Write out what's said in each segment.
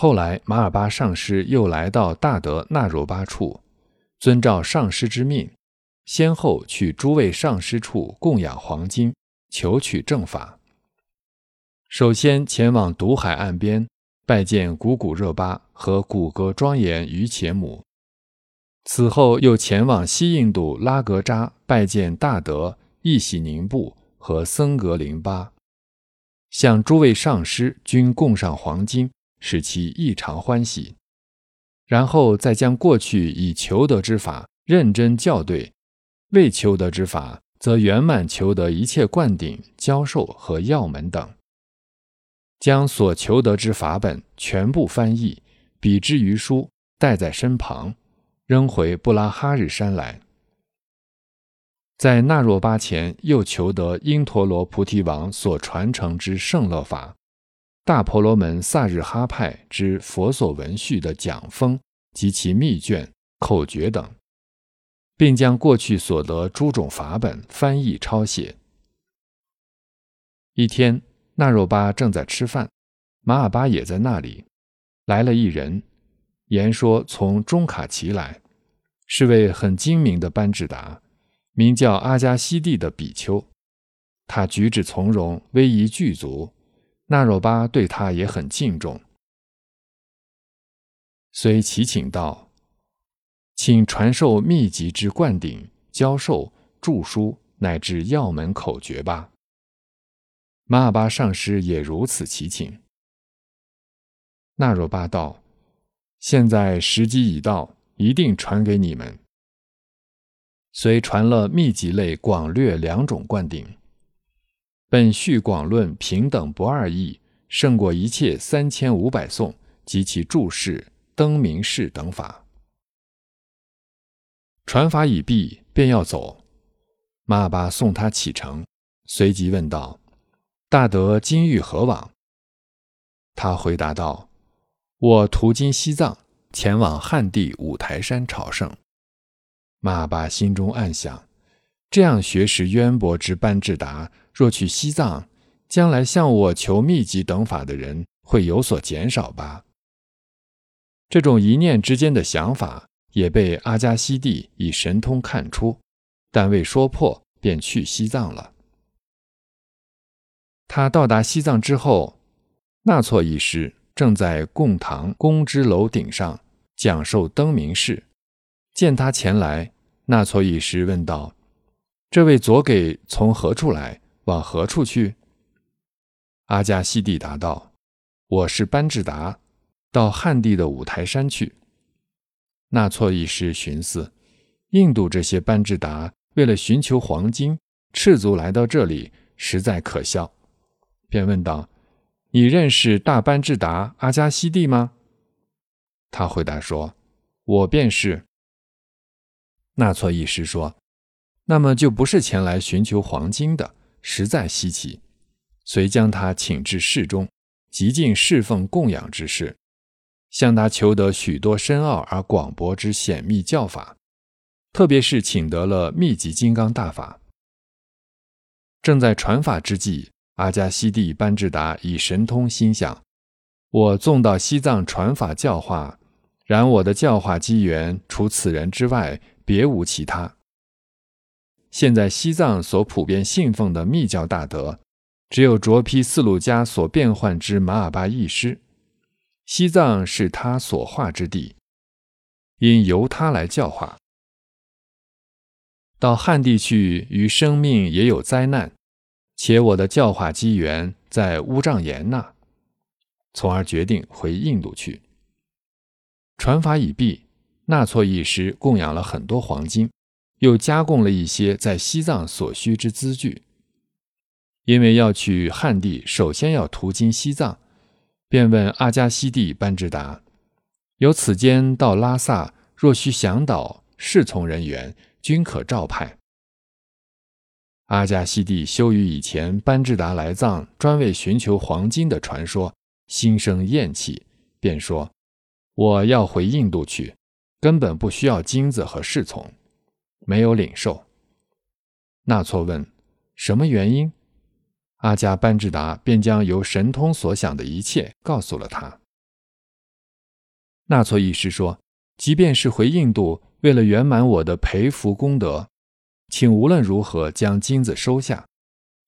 后来，马尔巴上师又来到大德那若巴处，遵照上师之命，先后去诸位上师处供养黄金，求取正法。首先前往毒海岸边，拜见古古热巴和古格庄严于且母。此后又前往西印度拉格扎，拜见大德易喜宁布和僧格林巴，向诸位上师均供上黄金。使其异常欢喜，然后再将过去以求得之法认真校对，未求得之法则圆满求得一切灌顶、教授和要门等，将所求得之法本全部翻译，比之于书，带在身旁，扔回布拉哈日山来。在那若巴前，又求得因陀罗菩提王所传承之圣乐法。大婆罗门萨日哈派之佛所文序的讲风及其密卷、口诀等，并将过去所得诸种法本翻译抄写。一天，那若巴正在吃饭，马尔巴也在那里。来了一人，言说从中卡奇来，是位很精明的班智达，名叫阿加西蒂的比丘。他举止从容，威仪具足。那若巴对他也很敬重，遂祈请道：“请传授秘籍之灌顶、教授、著书乃至要门口诀吧。”马尔巴上师也如此祈请。那若巴道：“现在时机已到，一定传给你们。”遂传了秘籍类广略两种灌顶。本序广论平等不二义，胜过一切三千五百颂及其注释、灯明示等法。传法已毕，便要走。马巴送他启程，随即问道：“大德今欲何往？”他回答道：“我途经西藏，前往汉地五台山朝圣。”马巴心中暗想。这样学识渊博之班智达，若去西藏，将来向我求秘籍等法的人会有所减少吧？这种一念之间的想法也被阿加西蒂以神通看出，但未说破，便去西藏了。他到达西藏之后，纳措一师正在供堂宫之楼顶上讲授灯明式，见他前来，纳措一师问道。这位左给从何处来，往何处去？阿加西蒂答道：“我是班智达，到汉地的五台山去。”纳措一时寻思，印度这些班智达为了寻求黄金，赤足来到这里，实在可笑，便问道：“你认识大班智达阿加西蒂吗？”他回答说：“我便是。”纳措一时说。那么就不是前来寻求黄金的，实在稀奇。遂将他请至室中，极尽侍奉供养之事，向他求得许多深奥而广博之显密教法，特别是请得了密集金刚大法。正在传法之际，阿加西蒂班智达以神通心想：我纵到西藏传法教化，然我的教化机缘除此人之外，别无其他。现在西藏所普遍信奉的密教大德，只有卓毗四路迦所变换之马尔巴一师。西藏是他所化之地，应由他来教化。到汉地去，于生命也有灾难，且我的教化机缘在乌障延那，从而决定回印度去。传法已毕，纳措一师供养了很多黄金。又加贡了一些在西藏所需之资具，因为要去汉地，首先要途经西藏，便问阿加西蒂班智达：“由此间到拉萨，若需向导，侍从人员均可照派。”阿加西蒂羞于以前班智达来藏专为寻求黄金的传说，心生厌弃，便说：“我要回印度去，根本不需要金子和侍从。”没有领受。纳措问：“什么原因？”阿加班智达便将由神通所想的一切告诉了他。那错义师说：“即便是回印度，为了圆满我的培福功德，请无论如何将金子收下。”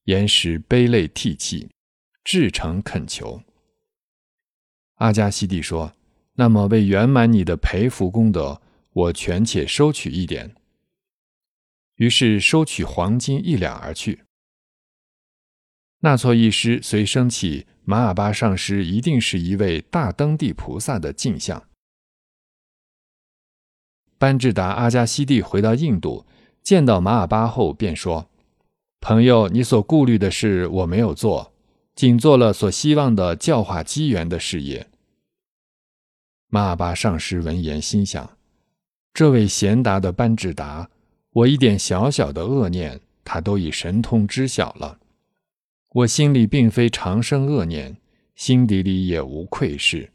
岩石悲泪涕泣，至诚恳求。阿加西蒂说：“那么为圆满你的培福功德，我权且收取一点。”于是收取黄金一两而去。那措一师随升起马尔巴上师一定是一位大登地菩萨的镜像。班智达阿加西蒂回到印度，见到马尔巴后，便说：“朋友，你所顾虑的事我没有做，仅做了所希望的教化机缘的事业。”马尔巴上师闻言，心想：“这位贤达的班智达。”我一点小小的恶念，他都已神通知晓了。我心里并非常生恶念，心底里也无愧事。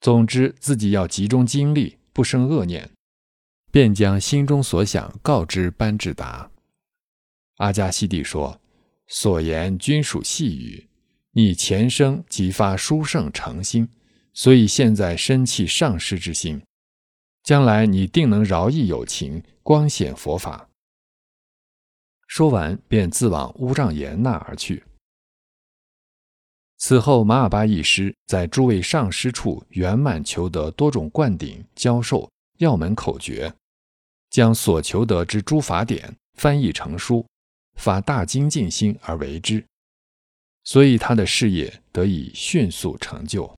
总之，自己要集中精力，不生恶念，便将心中所想告知班智达。阿加西蒂说：“所言均属细语，你前生即发殊胜诚心，所以现在生起上师之心。”将来你定能饶益有情，光显佛法。说完，便自往乌障岩那而去。此后，马尔巴一师在诸位上师处圆满求得多种灌顶、教授要门口诀，将所求得之诸法典翻译成书，发大精进心而为之，所以他的事业得以迅速成就。